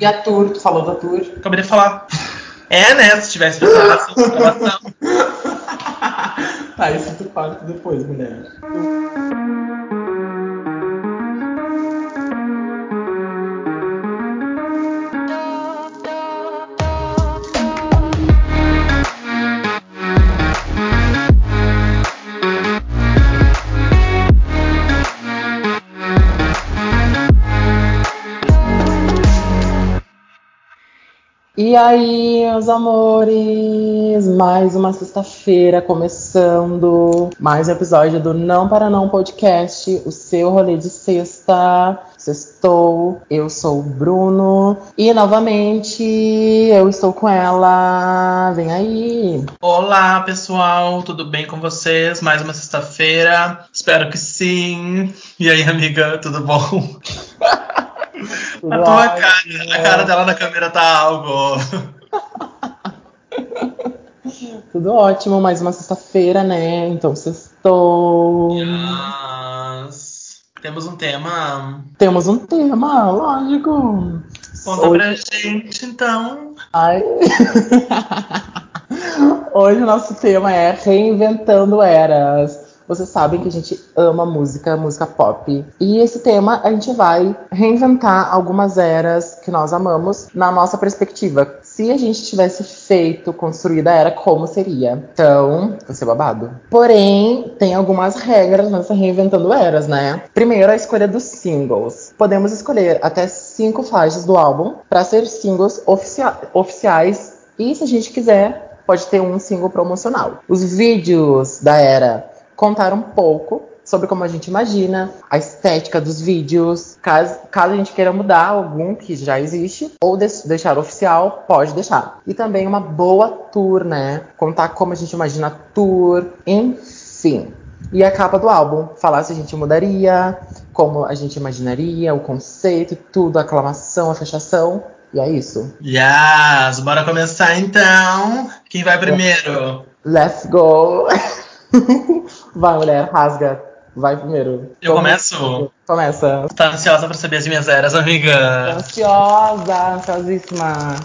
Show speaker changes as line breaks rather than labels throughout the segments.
E a tour, tu falou da tour?
Acabei de falar. É, né? Se tivesse prestado atenção.
tá, isso tu corta depois, mulher. E aí, meus amores, mais uma sexta-feira começando, mais um episódio do Não Para Não Podcast, o seu rolê de sexta. Sextou, eu sou o Bruno e novamente eu estou com ela. Vem aí.
Olá, pessoal, tudo bem com vocês? Mais uma sexta-feira, espero que sim. E aí, amiga, tudo bom? A tua cara, a cara dela na câmera tá algo.
Tudo ótimo, mais uma sexta-feira, né? Então sextou.
Yes. Temos um tema.
Temos um tema, lógico.
Conta Hoje... pra gente, então.
Ai. Hoje o nosso tema é Reinventando Eras. Vocês sabem que a gente ama música, música pop. E esse tema a gente vai reinventar algumas eras que nós amamos na nossa perspectiva. Se a gente tivesse feito, construído a era, como seria? Então, vai ser babado. Porém, tem algumas regras nessa reinventando eras, né? Primeiro, a escolha dos singles. Podemos escolher até cinco faixas do álbum para ser singles oficia oficiais. E se a gente quiser, pode ter um single promocional. Os vídeos da era contar um pouco sobre como a gente imagina, a estética dos vídeos. Caso, caso a gente queira mudar algum que já existe, ou de deixar oficial, pode deixar. E também uma boa tour, né? Contar como a gente imagina a tour, enfim. E a capa do álbum, falar se a gente mudaria, como a gente imaginaria, o conceito, tudo, a aclamação, a fechação. E é isso.
Yes! Bora começar então. Quem vai primeiro?
Let's go! Vai, mulher, rasga. Vai primeiro.
Eu começo?
Começa.
Tá ansiosa pra saber as minhas eras, amiga?
Ansiosa, ansiosíssima.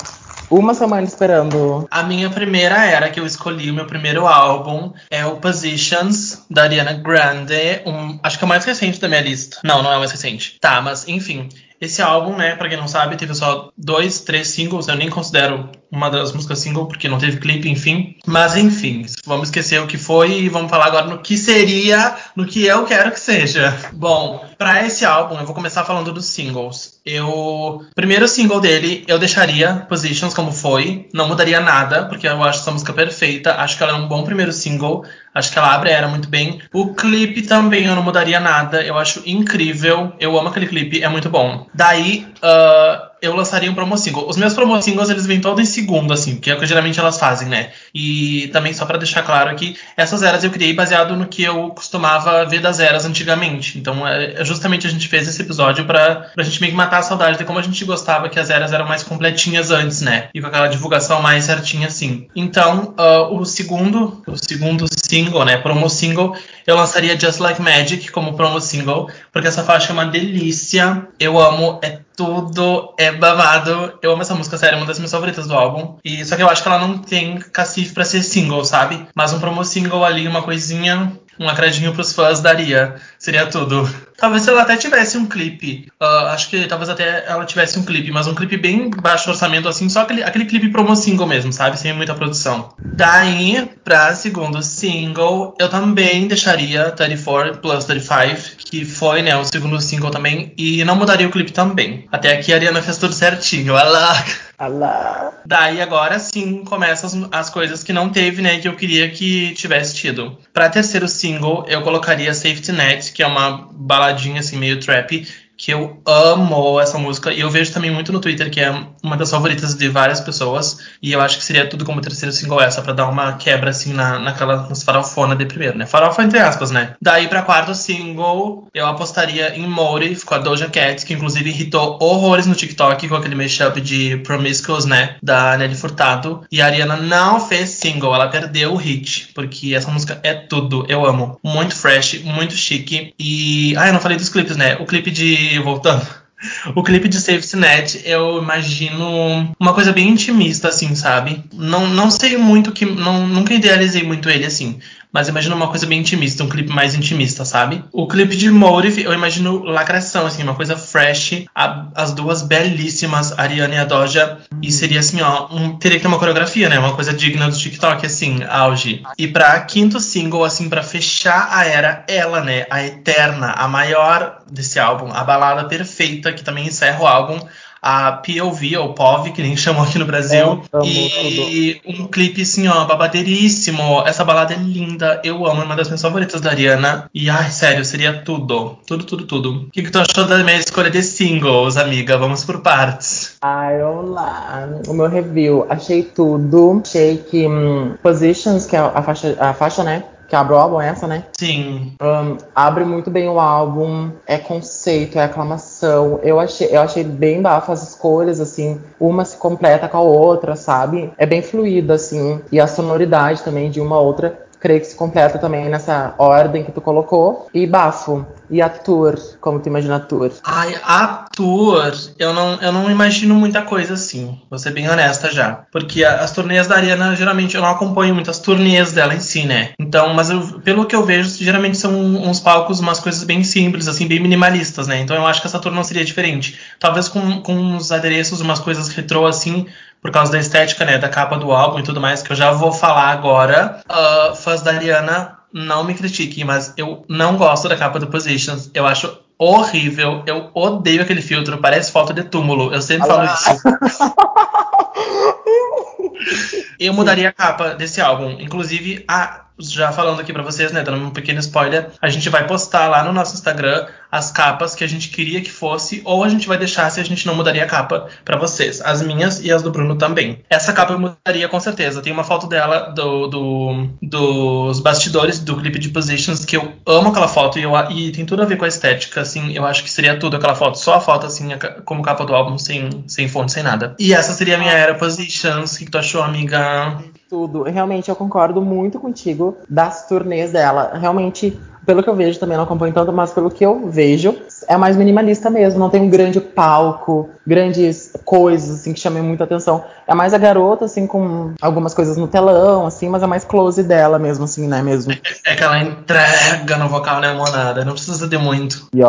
Uma semana esperando.
A minha primeira era que eu escolhi, o meu primeiro álbum é o Positions, da Ariana Grande. Um, acho que é o mais recente da minha lista. Não, não é o mais recente. Tá, mas enfim. Esse álbum, né, pra quem não sabe, teve só dois, três singles. Eu nem considero uma das músicas single, porque não teve clipe, enfim. Mas enfim, vamos esquecer o que foi e vamos falar agora no que seria, no que eu quero que seja. Bom, para esse álbum, eu vou começar falando dos singles. Eu. Primeiro single dele, eu deixaria Positions como foi. Não mudaria nada, porque eu acho essa música perfeita. Acho que ela é um bom primeiro single. Acho que ela abre era muito bem. O clipe também eu não mudaria nada. Eu acho incrível. Eu amo aquele clipe, é muito bom. Daí, uh, eu lançaria um promo single. Os meus promo singles, eles vêm todos em segundo, assim, que é o que geralmente elas fazem, né? E também, só para deixar claro aqui, essas eras eu criei baseado no que eu costumava ver das eras antigamente. Então, é, é justamente a gente fez esse episódio pra, pra gente meio que matar a saudade de como a gente gostava que as eras eram mais completinhas antes, né? E com aquela divulgação mais certinha, assim. Então, uh, o segundo, o segundo single, né, promo single, eu lançaria Just Like Magic como promo single, porque essa faixa é uma delícia. Eu amo, é tudo, é babado. Eu amo essa música, sério, é uma das minhas favoritas do álbum. E só que eu acho que ela não tem cacife para ser single, sabe? Mas um promo single ali, uma coisinha, um acredinho pros fãs daria. Seria tudo. Talvez ela até tivesse um clipe. Uh, acho que talvez até ela tivesse um clipe, mas um clipe bem baixo orçamento, assim, só aquele, aquele clipe promo single mesmo, sabe? Sem muita produção. Daí, pra segundo single, eu também deixaria 34 plus 35, que foi, né, o segundo single também, e não mudaria o clipe também. Até aqui a Ariana fez tudo certinho. Alá!
Alá!
Daí agora sim começam as, as coisas que não teve, né, que eu queria que tivesse tido. Pra terceiro single, eu colocaria Safety Net, que é uma baladinha assim meio trap que eu amo essa música e eu vejo também muito no Twitter que é uma das favoritas de várias pessoas e eu acho que seria tudo como terceiro single essa para dar uma quebra assim na, naquela nas farofona de primeiro, né? Farofa entre aspas, né? Daí para quarto single eu apostaria em Motive com a Doja Cat, que inclusive irritou horrores no TikTok com aquele mashup de Promiscuous, né, da Nelly Furtado. E a Ariana não fez single, ela perdeu o hit, porque essa música é tudo, eu amo. Muito fresh, muito chique e ah, eu não falei dos clipes, né? O clipe de voltando O clipe de Safety Net, eu imagino uma coisa bem intimista, assim, sabe? Não, não sei muito que. Não, nunca idealizei muito ele assim. Mas imagino uma coisa bem intimista, um clipe mais intimista, sabe? O clipe de Motive, eu imagino lacração, assim, uma coisa fresh. A, as duas belíssimas, Ariana e a Doja. E seria assim, ó, um, teria que ter uma coreografia, né? Uma coisa digna do TikTok, assim, auge. E pra quinto single, assim, para fechar a era, ela, né? A eterna, a maior desse álbum, a balada perfeita, que também encerra o álbum a POV, ou POV, que nem chamou aqui no Brasil.
É,
e um clipe, assim, ó, babadeiríssimo. Essa balada é linda, eu amo, é uma das minhas favoritas da Ariana. E, ai, sério, seria tudo. Tudo, tudo, tudo. O que, que tu achou da minha escolha de singles, amiga? Vamos por partes.
Ai, olá. O meu review. Achei tudo. Achei que hum, Positions, que é a faixa, a faixa, né? Que abre o álbum, é essa, né?
Sim.
Um, abre muito bem o álbum, é conceito, é aclamação. Eu achei, eu achei bem bafo as escolhas, assim, uma se completa com a outra, sabe? É bem fluido, assim. E a sonoridade também de uma outra creio que se completa também nessa ordem que tu colocou. E bafo. E a tour, como tu imagina a tour?
Ai, a tour, eu não, eu não imagino muita coisa assim. Vou ser bem honesta já. Porque as turnês da Ariana, geralmente, eu não acompanho muito as turnês dela em si, né? Então, mas eu, pelo que eu vejo, geralmente são uns palcos, umas coisas bem simples, assim, bem minimalistas, né? Então eu acho que essa tour não seria diferente. Talvez com, com uns adereços, umas coisas retrô, assim, por causa da estética, né, da capa do álbum e tudo mais, que eu já vou falar agora. Uh, fãs da Ariana, não me critiquem, mas eu não gosto da capa do Positions. Eu acho horrível. Eu odeio aquele filtro, parece foto de túmulo. Eu sempre falo isso. eu mudaria a capa desse álbum. Inclusive, a já falando aqui para vocês, né, dando um pequeno spoiler, a gente vai postar lá no nosso Instagram as capas que a gente queria que fosse, ou a gente vai deixar se a gente não mudaria a capa para vocês, as minhas e as do Bruno também. Essa capa eu mudaria com certeza. Tem uma foto dela do, do dos bastidores do clipe de Positions que eu amo aquela foto e, eu, e tem tudo a ver com a estética, assim, eu acho que seria tudo aquela foto, só a foto assim como capa do álbum, sem sem fonte, sem nada. E essa seria a minha era Positions. O que tu achou, amiga?
Tudo. Realmente, eu concordo muito contigo das turnês dela. Realmente, pelo que eu vejo, também não acompanho tanto, mas pelo que eu vejo, é mais minimalista mesmo. Não tem um grande palco, grandes coisas, assim, que chamem muita atenção. É mais a garota, assim, com algumas coisas no telão, assim, mas é mais close dela mesmo, assim, né, mesmo.
É, é que ela entrega no vocal, né, monada? Não precisa de muito.
Yes.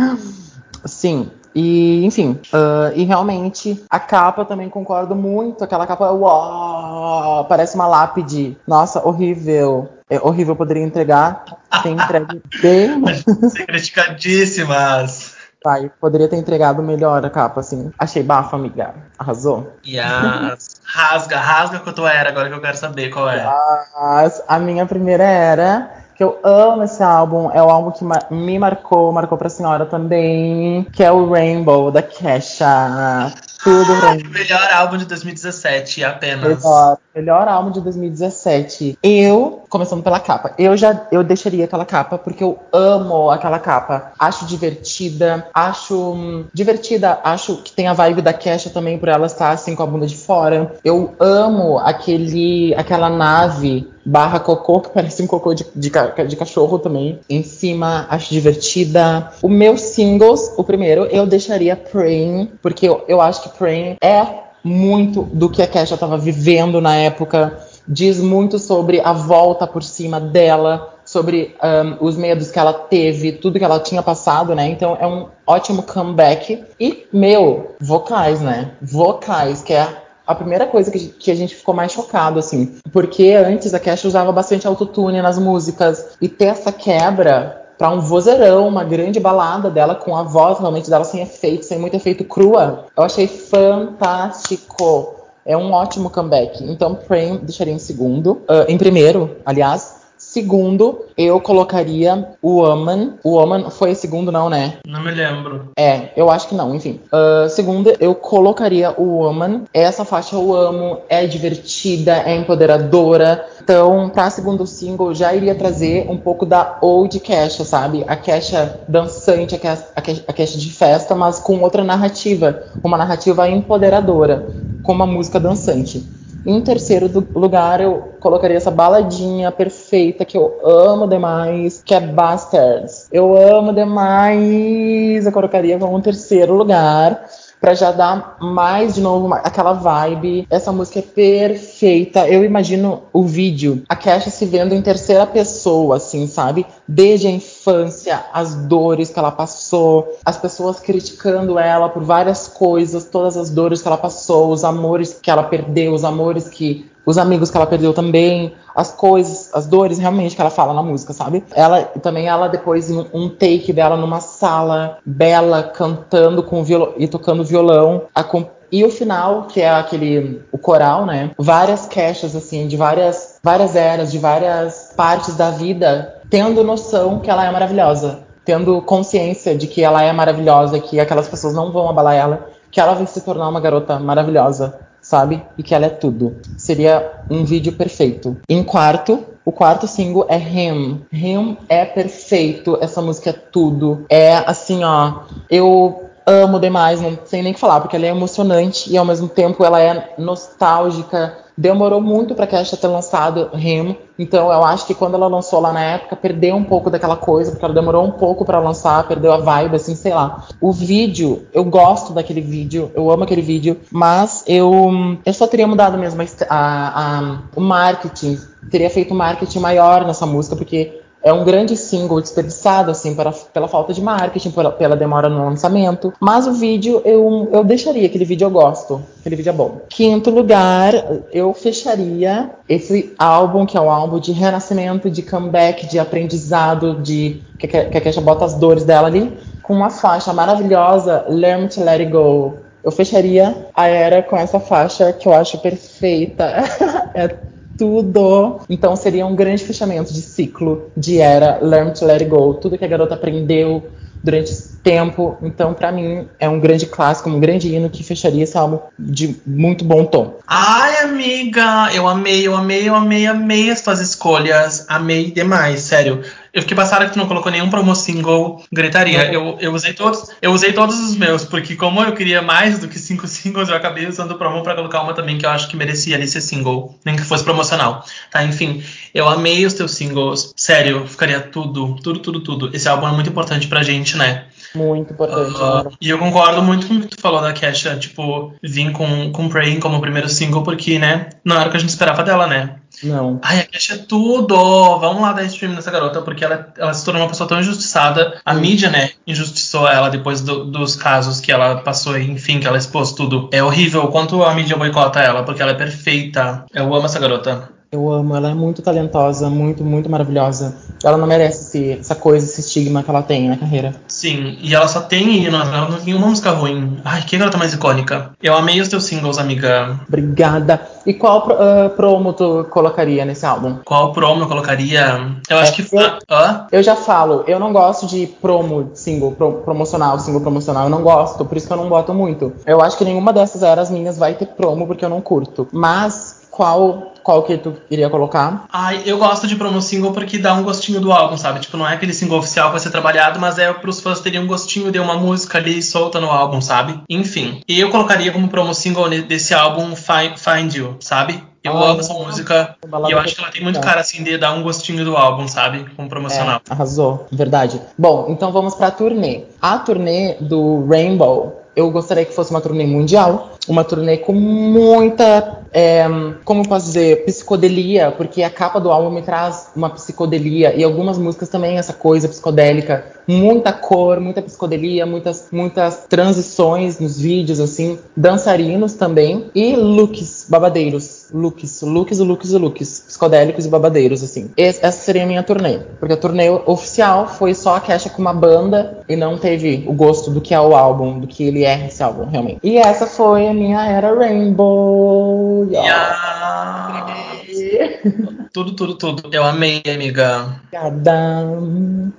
Sim, e, enfim, uh, e realmente a capa também concordo muito. Aquela capa, uau, parece uma lápide. Nossa, horrível. É horrível, poderia entregar. Tem entregue bem.
Ser criticadíssimas.
Pai, poderia ter entregado melhor a capa, assim. Achei bafo, amiga. Arrasou.
Yes. Rasga, rasga com a tua era, agora que eu quero saber qual é.
Yes. A minha primeira era que eu amo esse álbum, é o álbum que me marcou, marcou pra senhora também, que é o Rainbow, da Kesha. Tudo
ah, Melhor álbum de 2017, apenas.
Melhor, melhor álbum de 2017. Eu, começando pela capa, eu já eu deixaria aquela capa porque eu amo aquela capa. Acho divertida, acho hum, divertida, acho que tem a vibe da Kesha também por ela estar assim com a bunda de fora. Eu amo aquele aquela nave barra cocô, que parece um cocô de, de, de, cachorro também. Em cima, acho divertida. O meu singles, o primeiro, eu deixaria Praying, porque eu, eu acho que Praying é muito do que a Kesha estava vivendo na época. Diz muito sobre a volta por cima dela, sobre um, os medos que ela teve, tudo que ela tinha passado, né? Então é um ótimo comeback. E, meu, vocais, né? Vocais, que é a primeira coisa que, que, a gente ficou mais chocado, assim. Porque antes a Cash usava bastante autotune nas músicas. E ter essa quebra para um vozeirão, uma grande balada dela com a voz realmente dela sem efeito, sem muito efeito crua, eu achei fantástico. É um ótimo comeback. Então, Praying deixaria em segundo. Uh, em primeiro, aliás. Segundo, eu colocaria o Woman. O Woman foi segundo, não, né?
Não me lembro.
É, eu acho que não, enfim. Uh, segundo, eu colocaria o Woman. Essa faixa eu amo, é divertida, é empoderadora. Então, pra segundo single, já iria trazer um pouco da old Kesha, sabe? A Kesha dançante, a Kesha, a Kesha de festa, mas com outra narrativa. Uma narrativa empoderadora, com uma música dançante. Em terceiro lugar, eu colocaria essa baladinha perfeita que eu amo demais, que é Bastards. Eu amo demais. Eu colocaria como terceiro lugar para já dar mais de novo aquela vibe. Essa música é perfeita. Eu imagino o vídeo, a Kesha se vendo em terceira pessoa, assim, sabe? Desde a infância, as dores que ela passou, as pessoas criticando ela por várias coisas, todas as dores que ela passou, os amores que ela perdeu, os amores que os amigos que ela perdeu também, as coisas, as dores realmente que ela fala na música, sabe? Ela também ela depois em um take dela numa sala bela cantando com violão e tocando violão, e o final, que é aquele o coral, né? Várias caixas assim de várias várias eras, de várias partes da vida, tendo noção que ela é maravilhosa, tendo consciência de que ela é maravilhosa, que aquelas pessoas não vão abalar ela, que ela vai se tornar uma garota maravilhosa sabe? E que ela é tudo. Seria um vídeo perfeito. Em quarto, o quarto single é Him. Him é perfeito. Essa música é tudo. É assim, ó. Eu amo demais, não sei nem o que falar, porque ela é emocionante e ao mesmo tempo ela é nostálgica demorou muito para a Kesha ter lançado Remo. Então eu acho que quando ela lançou lá na época, perdeu um pouco daquela coisa, porque ela demorou um pouco para lançar, perdeu a vibe, assim, sei lá. O vídeo, eu gosto daquele vídeo, eu amo aquele vídeo, mas eu, eu só teria mudado mesmo a, a, a, o marketing, teria feito um marketing maior nessa música, porque é um grande single desperdiçado, assim, pela, pela falta de marketing, pela, pela, demora no lançamento. Mas o vídeo eu, eu deixaria, aquele vídeo eu gosto, aquele vídeo é bom. Quinto lugar, eu fecharia esse álbum, que é um álbum de renascimento, de comeback, de aprendizado, de que, que, a Kesha bota as dores dela ali, com uma faixa maravilhosa, Learn to Let It Go. Eu fecharia a era com essa faixa que eu acho perfeita. é tudo. Então seria um grande fechamento de ciclo de era Learn to Let It Go. Tudo que a garota aprendeu durante esse tempo. Então, para mim, é um grande clássico, um grande hino que fecharia esse álbum de muito bom tom.
Ai, amiga, eu amei, eu amei, eu amei, amei as tuas escolhas. Amei demais, sério. Eu fiquei passada que tu não colocou nenhum promo single gritaria. Eu, eu, usei todos, eu usei todos os meus, porque como eu queria mais do que cinco singles, eu acabei usando o promo para colocar uma também que eu acho que merecia ali ser single, nem que fosse promocional. Tá, enfim, eu amei os teus singles. Sério, ficaria tudo, tudo, tudo, tudo. Esse álbum é muito importante pra gente, né?
Muito importante. Uh,
e eu concordo muito com o que tu falou da Kesha, tipo, vir com, com Praying como primeiro single, porque, né, não era o que a gente esperava dela, né?
Não.
Ai, a Kesha é tudo! Vamos lá dar stream nessa garota, porque ela, ela se tornou uma pessoa tão injustiçada. A mídia, né, injustiçou ela depois do, dos casos que ela passou, enfim, que ela expôs tudo. É horrível o quanto a mídia boicota ela, porque ela é perfeita. Eu amo essa garota.
Eu amo, ela é muito talentosa, muito, muito maravilhosa. Ela não merece esse, essa coisa, esse estigma que ela tem na carreira.
Sim, e ela só tem ela não tem uma música ruim. Ai, que garota mais icônica. Eu amei os teus singles, amiga.
Obrigada. E qual uh, promo tu colocaria nesse álbum?
Qual promo eu colocaria? Eu acho é, que.
Eu, uh? eu já falo, eu não gosto de promo, single, pro, promocional, single promocional. Eu não gosto, por isso que eu não boto muito. Eu acho que nenhuma dessas eras minhas vai ter promo, porque eu não curto. Mas qual qual que tu iria colocar?
Ai, eu gosto de promo single porque dá um gostinho do álbum, sabe? Tipo, não é aquele single oficial que vai ser trabalhado, mas é pros fãs terem um gostinho de uma música ali solta no álbum, sabe? Enfim. E eu colocaria como promo single desse álbum Find, Find You, sabe? Eu ah, amo essa música e eu acho que ela tem muito cara assim de dar um gostinho do álbum, sabe? Como promocional.
É, arrasou, verdade. Bom, então vamos pra turnê. A turnê do Rainbow eu gostaria que fosse uma turnê mundial, uma turnê com muita, é, como posso dizer, psicodelia, porque a capa do álbum me traz uma psicodelia e algumas músicas também essa coisa psicodélica, muita cor, muita psicodelia, muitas, muitas transições nos vídeos assim, dançarinos também e looks babadeiros looks, looks, looks, looks, psicodélicos e babadeiros, assim. essa seria a minha turnê. Porque a turnê oficial foi só a Kesha com uma banda e não teve o gosto do que é o álbum, do que ele é esse álbum, realmente. E essa foi a minha era Rainbow.
Yeah. Tudo, tudo, tudo. Eu amei, amiga.
Obrigada.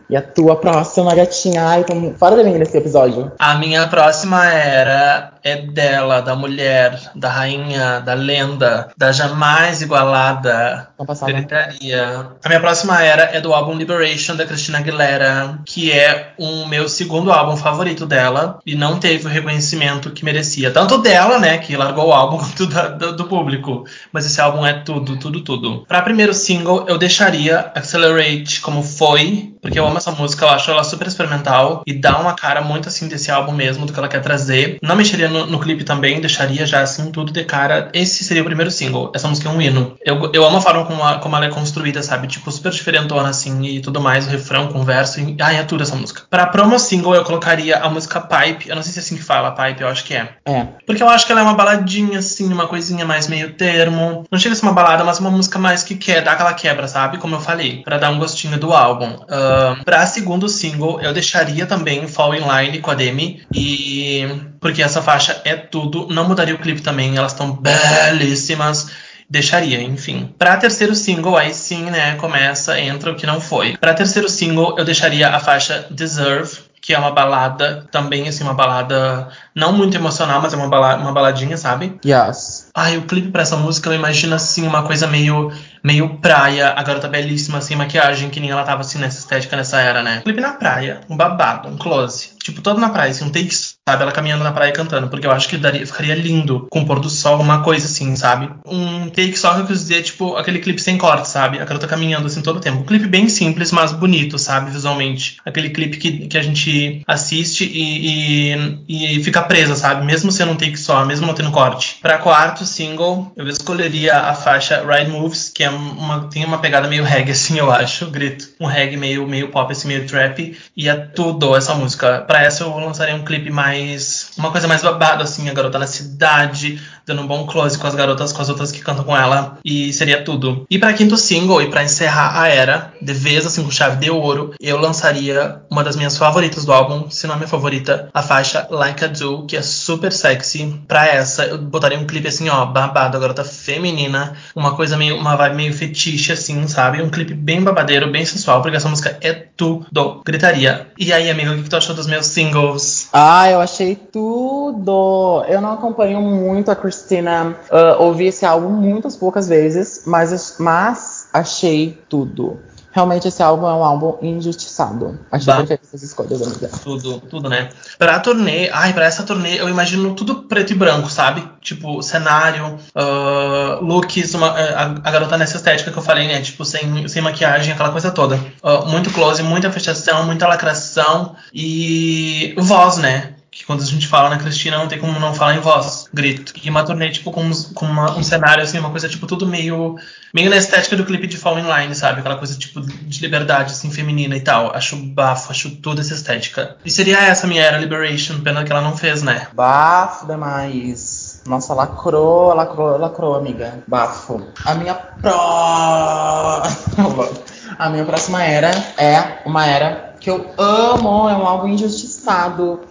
E a tua próxima gatinha? Ai, tô fora de mim nesse episódio.
A minha próxima era é dela, da mulher, da rainha, da lenda, da jamais igualada gritaria. A minha próxima era é do álbum Liberation da Christina Aguilera, que é o meu segundo álbum favorito dela e não teve o reconhecimento que merecia. Tanto dela, né, que largou o álbum, quanto do, do público. Mas esse álbum é tudo, tudo, tudo. Para primeiro single, eu deixaria Accelerate como foi, porque eu amo essa música, eu acho ela super experimental e dá uma cara muito assim desse álbum mesmo, do que ela quer trazer. Não mexeria no, no, clipe também, deixaria já assim tudo de cara. Esse seria o primeiro single. Essa música é um hino. Eu, eu amo a forma como, a, como ela é construída, sabe? Tipo, super diferentona assim e tudo mais, o refrão, converso. E, ai, é tudo essa música. Pra promo single, eu colocaria a música Pipe. Eu não sei se é assim que fala, Pipe, eu acho que é.
É.
Porque eu acho que ela é uma baladinha, assim, uma coisinha mais meio termo. Não chega a ser uma balada, mas uma música mais que quer, dá aquela quebra, sabe? Como eu falei, para dar um gostinho do álbum. Uh, pra segundo single, eu deixaria também Fall in Line com a Demi. E. Porque essa faixa é tudo. Não mudaria o clipe também, elas estão belíssimas deixaria, enfim. Para terceiro single, aí sim, né, começa, entra o que não foi. Para terceiro single, eu deixaria a faixa Deserve, que é uma balada, também assim, uma balada não muito emocional, mas é uma, balada, uma baladinha, sabe?
Yes.
Ai, o clipe pra essa música eu imagino assim, uma coisa meio, meio praia, a garota belíssima, sem maquiagem, que nem ela tava assim nessa estética nessa era, né? Clipe na praia, um babado, um close. Tipo, todo na praia, assim, um take, sabe? Ela caminhando na praia cantando, porque eu acho que daria, ficaria lindo com o pôr do sol, uma coisa assim, sabe? Um take só que eu quis dizer, tipo, aquele clipe sem corte, sabe? A garota caminhando assim todo o tempo. Um clipe bem simples, mas bonito, sabe? Visualmente. Aquele clipe que, que a gente assiste e, e, e fica presa, sabe? Mesmo sendo um take só, mesmo não tendo corte. Pra quarto single, eu escolheria a faixa Ride Moves, que é uma, tem uma pegada meio reggae, assim, eu acho. Grito. Um reggae meio, meio pop, assim, meio trap. E é tudo essa música para essa eu lançaria um clipe mais. Uma coisa mais babada, assim, a garota na cidade, dando um bom close com as garotas, com as outras que cantam com ela. E seria tudo. E para quinto single, e para encerrar a era, de vez, assim, com chave de ouro, eu lançaria uma das minhas favoritas do álbum, se não a minha favorita, a faixa Like a Do, que é super sexy. Pra essa, eu botaria um clipe assim, ó, babado, a garota feminina, uma coisa meio, uma vibe meio fetiche, assim, sabe? Um clipe bem babadeiro, bem sensual, porque essa música é tudo. Gritaria. E aí, amigo, o que tu achou dos meus singles.
Ah, eu achei tudo. Eu não acompanho muito a Christina. Uh, ouvi esse álbum muitas poucas vezes, mas, mas achei tudo. Realmente esse álbum é um álbum injustiçado. Achei bah. perfeito essas escolhas, amiga.
Tudo, tudo, né? Pra turnê, ai, pra essa turnê eu imagino tudo preto e branco, sabe? Tipo, cenário, uh, looks, uma, a, a, garota nessa estética que eu falei, né? Tipo, sem, sem maquiagem, aquela coisa toda. Uh, muito close, muita fechação, muita lacração e voz, né? Que quando a gente fala na Cristina não tem como não falar em voz, grito. E uma turnê, tipo, com, com uma, um cenário, assim, uma coisa, tipo, tudo meio meio na estética do clipe de Fall in Line, sabe? Aquela coisa, tipo, de liberdade, assim, feminina e tal. Acho bafo, acho toda essa estética. E seria essa minha era Liberation, pena que ela não fez, né?
Bafo demais. Nossa, lacrou, lacrou, lacrou, amiga. Bafo. A minha pro... A minha próxima era é uma era que eu amo, é um álbum injustiçado.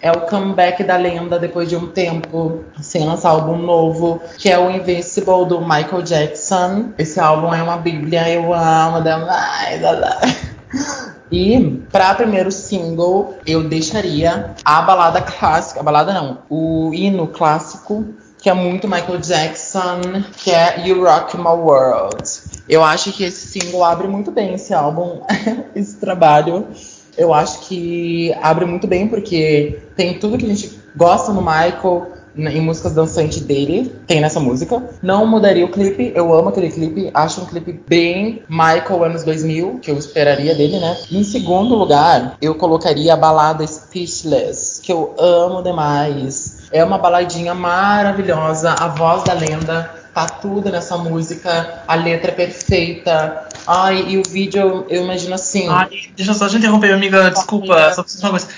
É o comeback da lenda depois de um tempo sem lançar álbum novo, que é o Invincible do Michael Jackson. Esse álbum é uma bíblia, eu amo. E para primeiro single, eu deixaria a balada clássica, a balada não, o hino clássico, que é muito Michael Jackson, que é You Rock My World. Eu acho que esse single abre muito bem esse álbum, esse trabalho eu acho que abre muito bem, porque tem tudo que a gente gosta no Michael, em músicas dançantes dele, tem nessa música. Não mudaria o clipe, eu amo aquele clipe, acho um clipe bem Michael anos 2000, que eu esperaria dele, né? Em segundo lugar, eu colocaria a balada Speechless, que eu amo demais. É uma baladinha maravilhosa, a voz da lenda tá tudo nessa música, a letra é perfeita. Ai, e o vídeo, eu imagino assim.
Ai, deixa só te interromper, amiga, desculpa, amiga. só preciso uma coisa.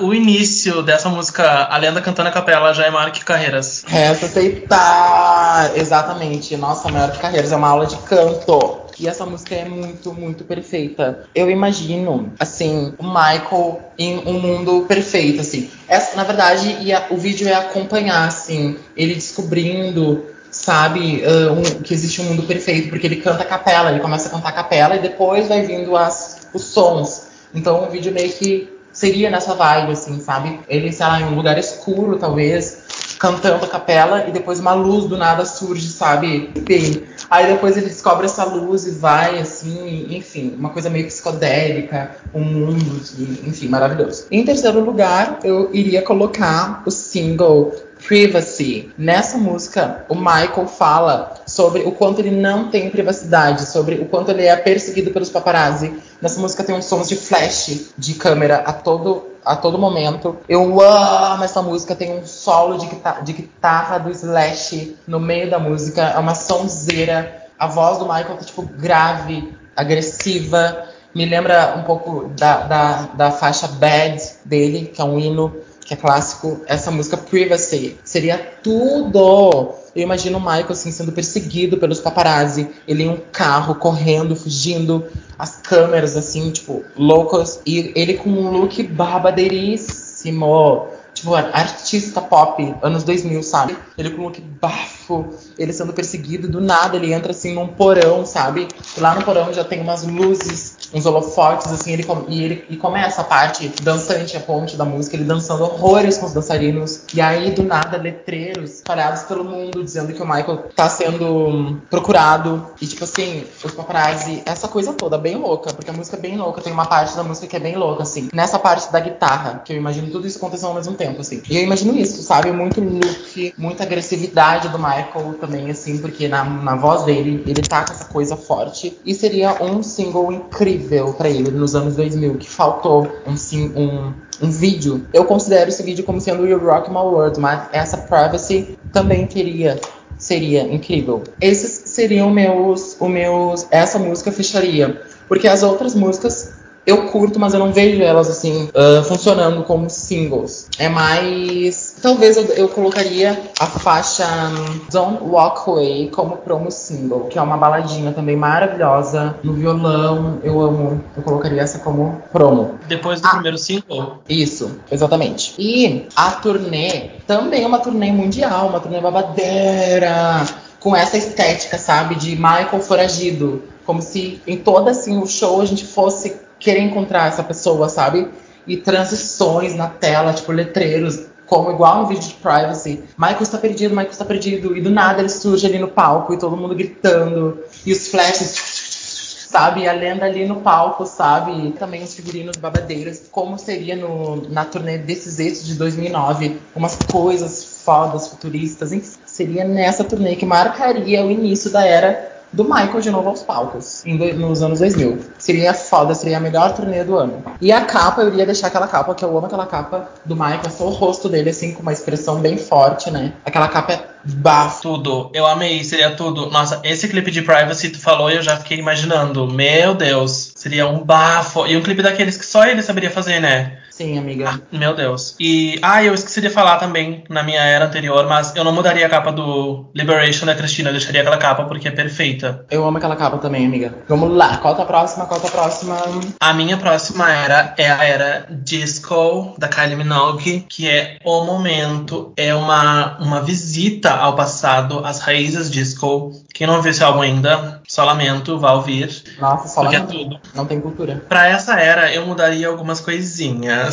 o início dessa música, a lenda cantando a capela, já é maior que carreiras.
Resta aceitar. Exatamente. Nossa, maior que carreiras, é uma aula de canto. E essa música é muito, muito perfeita. Eu imagino, assim, o Michael em um mundo perfeito, assim. Essa, na verdade, ia, o vídeo é acompanhar, assim, ele descobrindo sabe, uh, um, que existe um mundo perfeito, porque ele canta a capela, ele começa a cantar a capela e depois vai vindo as, os sons. Então o vídeo meio que seria nessa vibe, assim, sabe? Ele, sei lá, em um lugar escuro, talvez, cantando a capela e depois uma luz do nada surge, sabe? Bem. Aí depois ele descobre essa luz e vai, assim, enfim, uma coisa meio psicodélica, um mundo, enfim, maravilhoso. Em terceiro lugar, eu iria colocar o single Privacy. Nessa música, o Michael fala sobre o quanto ele não tem privacidade, sobre o quanto ele é perseguido pelos paparazzi. Nessa música tem uns sons de flash de câmera a todo, a todo momento. Eu amo essa música, tem um solo de, guitarra, de guitarra do Slash no meio da música, é uma sonzeira. A voz do Michael tá tipo grave, agressiva. Me lembra um pouco da, da, da faixa Bad dele, que é um hino que é clássico, essa música Privacy. Seria tudo! Eu imagino o Michael assim, sendo perseguido pelos paparazzi. Ele em um carro, correndo, fugindo. As câmeras, assim, tipo, loucas. E ele com um look babadeiríssimo. Tipo, artista pop, anos 2000, sabe? Ele com um look bafo, ele sendo perseguido. Do nada, ele entra, assim, num porão, sabe? E lá no porão já tem umas luzes uns holofotes, assim, ele, e ele e começa a parte dançante, a ponte da música, ele dançando horrores com os dançarinos. E aí, do nada, letreiros espalhados pelo mundo dizendo que o Michael tá sendo procurado. E, tipo assim, os paparazzi, essa coisa toda, bem louca, porque a música é bem louca. Tem uma parte da música que é bem louca, assim. Nessa parte da guitarra, que eu imagino tudo isso acontecendo ao mesmo tempo, assim. E eu imagino isso, sabe? Muito look, muita agressividade do Michael também, assim, porque na, na voz dele, ele tá com essa coisa forte. E seria um single incrível incrível para ele nos anos 2000, que faltou um, sim, um, um vídeo. Eu considero esse vídeo como sendo You Rock My World, mas essa Privacy também teria seria incrível. Esses seriam meus, os meus, essa música fecharia, porque as outras músicas eu curto, mas eu não vejo elas assim uh, funcionando como singles. É mais. Talvez eu, eu, colocaria a faixa hum, Don't Walk Away como promo single, que é uma baladinha também maravilhosa no violão. Eu amo. Eu colocaria essa como promo.
Depois do ah, primeiro single?
Isso, exatamente. E a turnê também é uma turnê mundial, uma turnê babadeira com essa estética, sabe, de Michael foragido, como se em todo assim o show a gente fosse querer encontrar essa pessoa, sabe? E transições na tela, tipo letreiros, como igual no vídeo de privacy. Michael está perdido, Michael está perdido. E do nada ele surge ali no palco e todo mundo gritando. E os flashes, sabe? E a lenda ali no palco, sabe? E também os figurinos babadeiros, como seria no, na turnê desses eixos de 2009. Umas coisas fodas, futuristas. Enfim, seria nessa turnê que marcaria o início da era do Michael de novo aos palcos, nos anos 2000. Seria foda, seria a melhor turnê do ano. E a capa, eu iria deixar aquela capa, que eu amo aquela capa do Michael, só o rosto dele, assim, com uma expressão bem forte, né? Aquela capa é bafo.
Tudo, eu amei, seria tudo. Nossa, esse clipe de Privacy tu falou e eu já fiquei imaginando. Meu Deus, seria um bafo. E um clipe daqueles que só ele saberia fazer, né?
Sim, amiga. Ah,
meu Deus. E, ah, eu esqueci de falar também na minha era anterior, mas eu não mudaria a capa do Liberation da Cristina, eu deixaria aquela capa porque é perfeita.
Eu amo aquela capa também, amiga. Vamos lá, qual tá a próxima? Qual tá a próxima?
A minha próxima era é a era Disco da Kylie Minogue, que é o momento, é uma, uma visita ao passado, às raízes disco. Quem não viu esse álbum ainda, só lamento, vá ouvir.
Nossa, só
porque
lamento.
é tudo.
Não tem cultura.
Pra essa era, eu mudaria algumas coisinhas.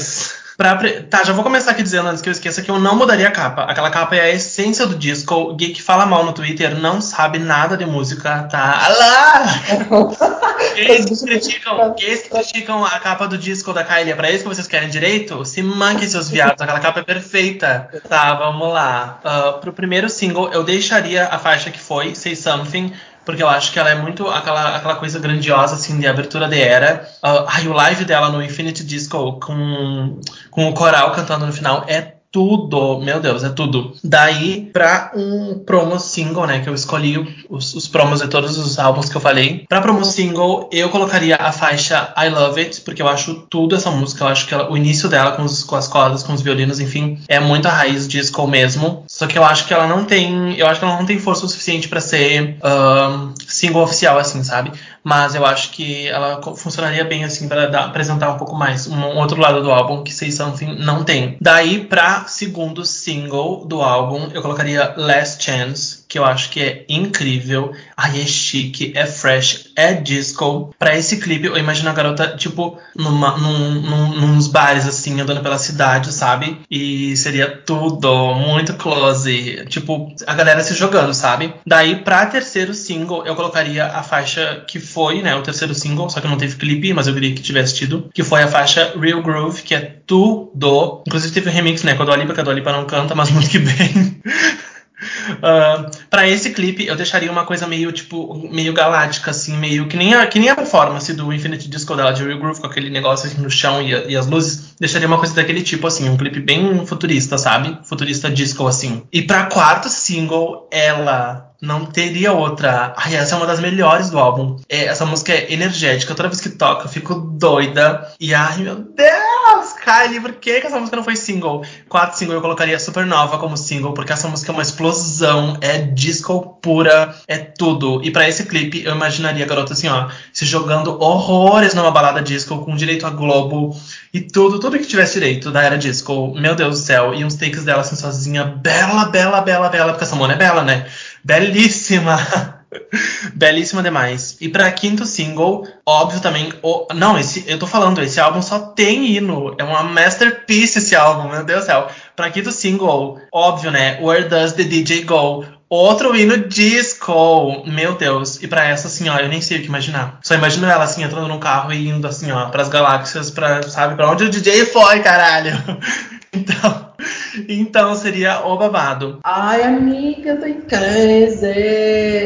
Pra, tá, já vou começar aqui dizendo antes que eu esqueça que eu não mudaria a capa. Aquela capa é a essência do disco. O Geek fala mal no Twitter, não sabe nada de música, tá? Alá! Gays que criticam, gays que criticam a capa do disco da Kylie, é pra isso que vocês querem direito? Se manquem seus viados, aquela capa é perfeita. Tá, vamos lá. Uh, pro primeiro single, eu deixaria a faixa que foi, Say Something, porque eu acho que ela é muito aquela, aquela coisa grandiosa, assim, de abertura de era. Uh, o live dela no Infinity Disco com, com o coral cantando no final é tudo, meu Deus, é tudo. Daí, pra um promo single, né, que eu escolhi os, os promos de todos os álbuns que eu falei. Pra promo single, eu colocaria a faixa I Love It, porque eu acho tudo essa música, eu acho que ela, o início dela com, os, com as cordas, com os violinos, enfim, é muito a raiz disco mesmo. Só que eu acho que ela não tem, eu acho que ela não tem força o suficiente para ser um, single oficial, assim, sabe? Mas eu acho que ela funcionaria bem assim para apresentar um pouco mais um, outro lado do álbum que Say Something não tem. Daí para segundo single do álbum eu colocaria Last Chance que eu acho que é incrível. Ai, é chique, é fresh, é disco. Pra esse clipe, eu imagino a garota, tipo, numa, num, num, nos bares, assim, andando pela cidade, sabe? E seria tudo muito close. Tipo, a galera se jogando, sabe? Daí, pra terceiro single, eu colocaria a faixa que foi, né? O terceiro single, só que não teve clipe, mas eu queria que tivesse tido. Que foi a faixa Real Groove, que é tudo. Inclusive teve um remix, né? Com a Dua Lipa, que a Dua Lipa não canta, mas muito que bem. Uh, ah, para esse clipe, eu deixaria uma coisa meio, tipo, meio galáctica, assim, meio que nem a, que nem a performance do Infinite Disco dela de Real Groove, com aquele negócio assim no chão e, e, as luzes. Deixaria uma coisa daquele tipo, assim, um clipe bem futurista, sabe? Futurista disco, assim. E pra quarto single, ela não teria outra. Ai, essa é uma das melhores do álbum. É, essa música é energética. Toda vez que toca, eu fico doida. E ai, meu Deus, Kylie, por que, que essa música não foi single? Quatro single eu colocaria Supernova como single, porque essa música é uma explosão, é disco pura, é tudo. E para esse clipe, eu imaginaria a garota assim, ó, se jogando horrores numa balada disco, com direito a Globo e tudo, tudo que tivesse direito da era disco. Meu Deus do céu. E uns takes dela assim, sozinha, bela, bela, bela, bela, porque essa mona é bela, né? Belíssima! Belíssima demais. E para quinto single, óbvio também. O... Não, esse, eu tô falando, esse álbum só tem hino. É uma masterpiece esse álbum, meu Deus do céu. Pra quinto single, óbvio, né? Where Does the DJ Go? Outro hino disco, meu Deus. E para essa, assim, ó, eu nem sei o que imaginar. Só imagino ela, assim, entrando num carro e indo, assim, ó, pras galáxias, pra, sabe, pra onde o DJ foi, caralho. então, então seria o babado.
Ai, amiga, eu tô em crazy.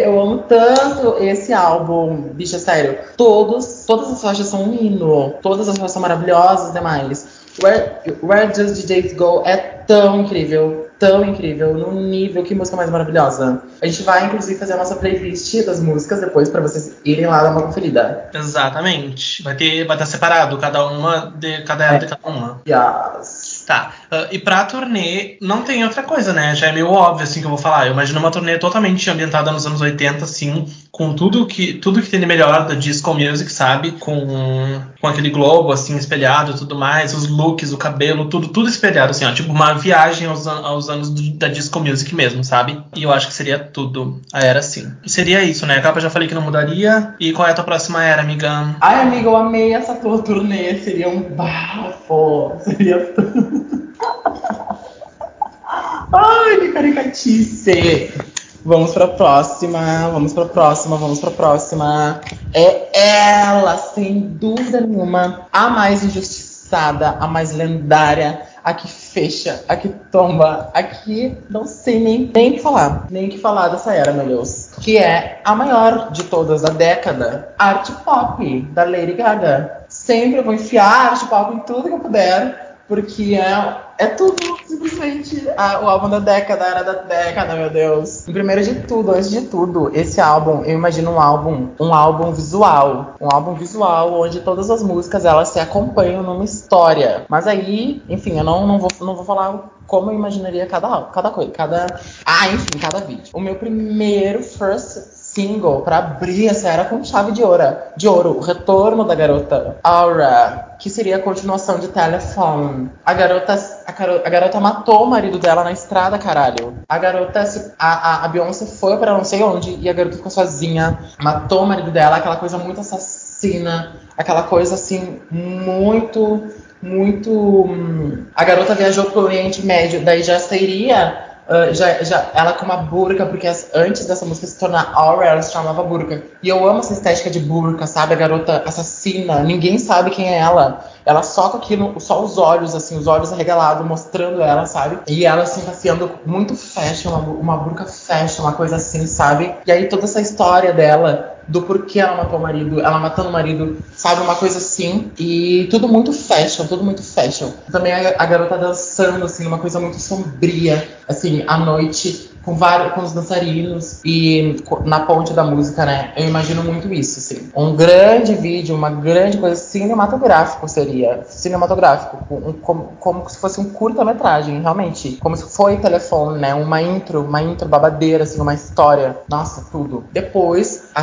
Eu amo tanto esse álbum. Bicha, sério. Todos, todas as faixas são um hino. Todas as faixas são maravilhosas demais. Where, Where Does DJs Go é tão incrível, tão incrível, num nível que música mais maravilhosa. A gente vai, inclusive, fazer a nossa playlist das músicas depois para vocês irem lá dar uma conferida.
Exatamente. Vai ter, vai estar separado, cada uma de cada é. de cada uma.
Yes.
Tá. Uh, e pra turnê, não tem outra coisa, né? Já é meio óbvio, assim, que eu vou falar. Eu imagino uma turnê totalmente ambientada nos anos 80, assim, com tudo que, tudo que tem de melhor da disco music, sabe? Com, com aquele globo, assim, espelhado e tudo mais, os looks, o cabelo, tudo, tudo espelhado, assim, ó. Tipo, uma viagem aos, aos anos do, da disco music mesmo, sabe? E eu acho que seria tudo. A era, sim. Seria isso, né? A capa já falei que não mudaria. E qual é a tua próxima era, amiga?
Ai, amiga, eu amei essa tua turnê. Seria um bafo. Seria tudo. Ai, que caricatice! Vamos pra próxima, vamos pra próxima, vamos pra próxima. É ela, sem dúvida nenhuma, a mais injustiçada, a mais lendária, a que fecha, a que tomba, a que não sei nem, nem que falar, nem que falar dessa era, meu Deus. Que é a maior de todas da década, arte pop, da Lady Gaga. Sempre vou enfiar arte pop em tudo que eu puder porque é, é tudo, simplesmente. o álbum da década era da década, meu Deus. E primeiro de tudo, antes de tudo, esse álbum, eu imagino um álbum, um álbum visual. Um álbum visual onde todas as músicas elas se acompanham numa história. Mas aí, enfim, eu não, não, vou, não vou falar como eu imaginaria cada, cada coisa, cada. Ah, enfim, cada vídeo. O meu primeiro first single para abrir essa era com chave de ouro, de ouro, o retorno da garota Aura, que seria a continuação de Telephone. A garota, a, a garota matou o marido dela na estrada, caralho. A garota, a, a, a Beyoncé foi para não sei onde e a garota ficou sozinha, matou o marido dela, aquela coisa muito assassina, aquela coisa assim muito muito. Hum, a garota viajou pro Oriente Médio, daí já seria Uh, já, já, ela com uma burca, porque as, antes dessa música se tornar Aura, ela se chamava burca. E eu amo essa estética de burca, sabe? A garota assassina, ninguém sabe quem é ela. Ela só com aquilo, só os olhos, assim, os olhos arregalados, mostrando ela, sabe? E ela, assim, tá sendo muito fashion, uma, uma burca fashion, uma coisa assim, sabe? E aí toda essa história dela do porquê ela matou o marido, ela matando o marido, sabe? Uma coisa assim. E tudo muito fashion, tudo muito fashion. Também a, a garota dançando, assim, uma coisa muito sombria, assim, à noite, com vários com os dançarinos e na ponte da música, né? Eu imagino muito isso, assim. Um grande vídeo, uma grande coisa cinematográfico seria. Cinematográfico, um, como, como se fosse um curta-metragem, realmente. Como se foi telefone, né? Uma intro, uma intro babadeira, assim, uma história. Nossa, tudo. Depois, a,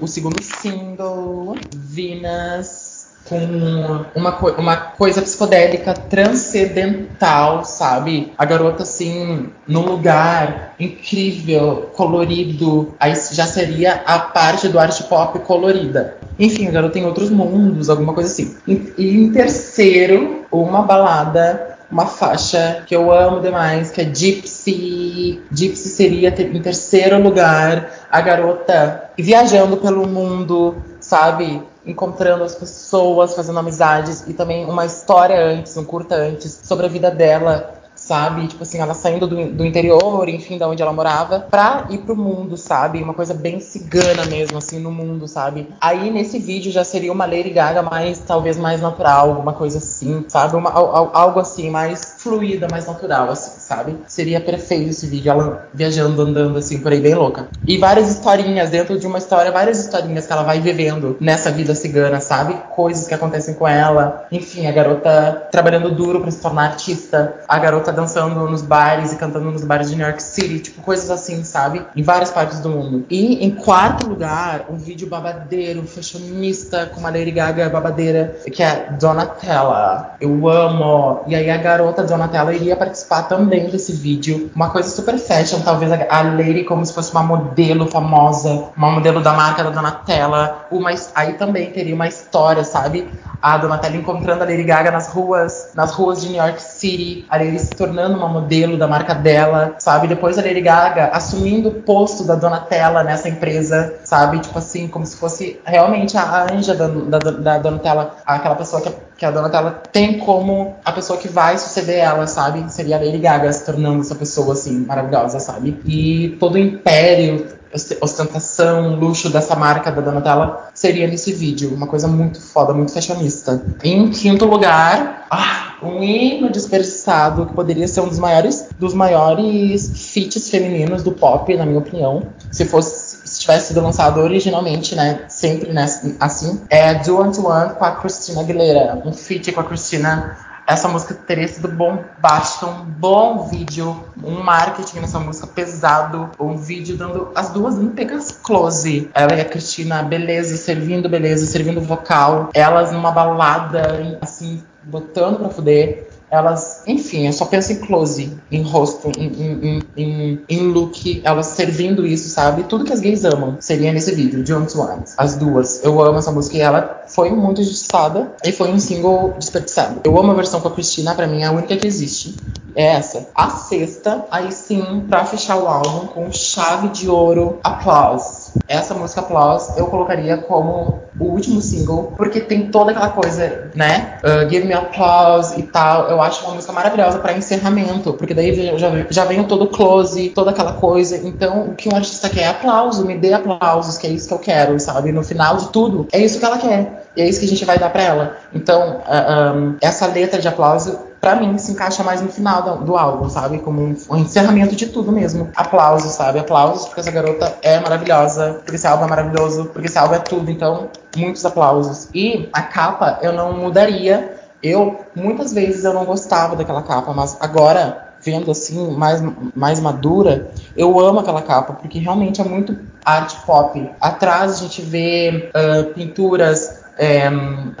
o segundo single, Venus com uma, uma coisa psicodélica transcendental, sabe? A garota, assim, num lugar incrível, colorido. Aí já seria a parte do art pop colorida. Enfim, a garota em outros mundos, alguma coisa assim. E em terceiro, uma balada uma faixa que eu amo demais, que é Gypsy. Gypsy seria em terceiro lugar a garota viajando pelo mundo, sabe? Encontrando as pessoas, fazendo amizades e também uma história antes, um curta antes, sobre a vida dela sabe? Tipo assim, ela saindo do, do interior, enfim, da onde ela morava, pra ir pro mundo, sabe? Uma coisa bem cigana mesmo, assim, no mundo, sabe? Aí nesse vídeo já seria uma Lady Gaga mais, talvez mais natural, alguma coisa assim, sabe? Uma, algo assim, mais fluida, mais natural, assim, sabe? Seria perfeito esse vídeo, ela viajando, andando assim, por aí, bem louca. E várias historinhas, dentro de uma história, várias historinhas que ela vai vivendo nessa vida cigana, sabe? Coisas que acontecem com ela. Enfim, a garota trabalhando duro para se tornar artista, a garota dançando nos bares e cantando nos bares de New York City, tipo, coisas assim, sabe? Em várias partes do mundo. E em quarto lugar, um vídeo babadeiro, fashionista, com uma Lady Gaga babadeira, que é Donatella. Eu amo. E aí a garota Donatella iria participar também desse vídeo. Uma coisa super fashion, talvez a Lady como se fosse uma modelo famosa, uma modelo da marca da Donatella. Uma, aí também teria uma história, sabe? A Donatella encontrando a Lady Gaga nas ruas, nas ruas de New York City. A Lady se tornando uma modelo da marca dela, sabe? Depois a Lady Gaga assumindo o posto da Donatella nessa empresa, sabe? Tipo assim, como se fosse realmente a anja da, da, da Donatella, aquela pessoa que, que a Donatella tem como a pessoa que vai suceder ela, sabe? Seria a Lady Gaga se tornando essa pessoa, assim, maravilhosa, sabe? E todo o império ostentação, luxo dessa marca da Donatella seria nesse vídeo. Uma coisa muito foda, muito fashionista. Em quinto lugar, ah, um hino desperdiçado que poderia ser um dos maiores, dos maiores feats femininos do pop, na minha opinião. Se fosse se tivesse sido lançado originalmente, né, sempre né, assim, é Do Want One com a Christina Aguilera, um feat com a Christina essa música teria sido bombástica, um bom vídeo, um marketing nessa música pesado, um vídeo dando as duas pegas close. Ela e a Cristina, beleza, servindo beleza, servindo vocal. Elas numa balada, assim, botando pra fuder. Elas, enfim, eu só penso em close, em rosto, em, em, em, em, look, elas servindo isso, sabe? Tudo que as gays amam seria nesse vídeo, de One to One. As duas. Eu amo essa música e ela foi muito injustiçada e foi um single desperdiçado. Eu amo a versão com a Cristina, pra mim é a única que existe. É essa. A sexta, aí sim, pra fechar o álbum com chave de ouro, Applause. Essa música Applause eu colocaria como o último single, porque tem toda aquela coisa, né? Uh, Give me applause e tal. Eu acho uma música maravilhosa para encerramento, porque daí já, já vem todo close, toda aquela coisa. Então, o que um artista quer é aplauso, me dê aplausos, que é isso que eu quero, sabe? No final de tudo, é isso que ela quer. E é isso que a gente vai dar para ela. Então, uh, ah, um, essa letra de aplauso para mim, se encaixa mais no final do, do álbum, sabe? Como um, um, encerramento de tudo mesmo. Aplausos, sabe? Aplausos, porque essa garota é maravilhosa, porque esse álbum é maravilhoso, porque esse álbum é tudo. Então, muitos aplausos. E a capa eu não mudaria. Eu, muitas vezes, eu não gostava daquela capa, mas agora, vendo assim, mais, mais madura, eu amo aquela capa, porque realmente é muito arte pop. Atrás a gente vê uh, pinturas é,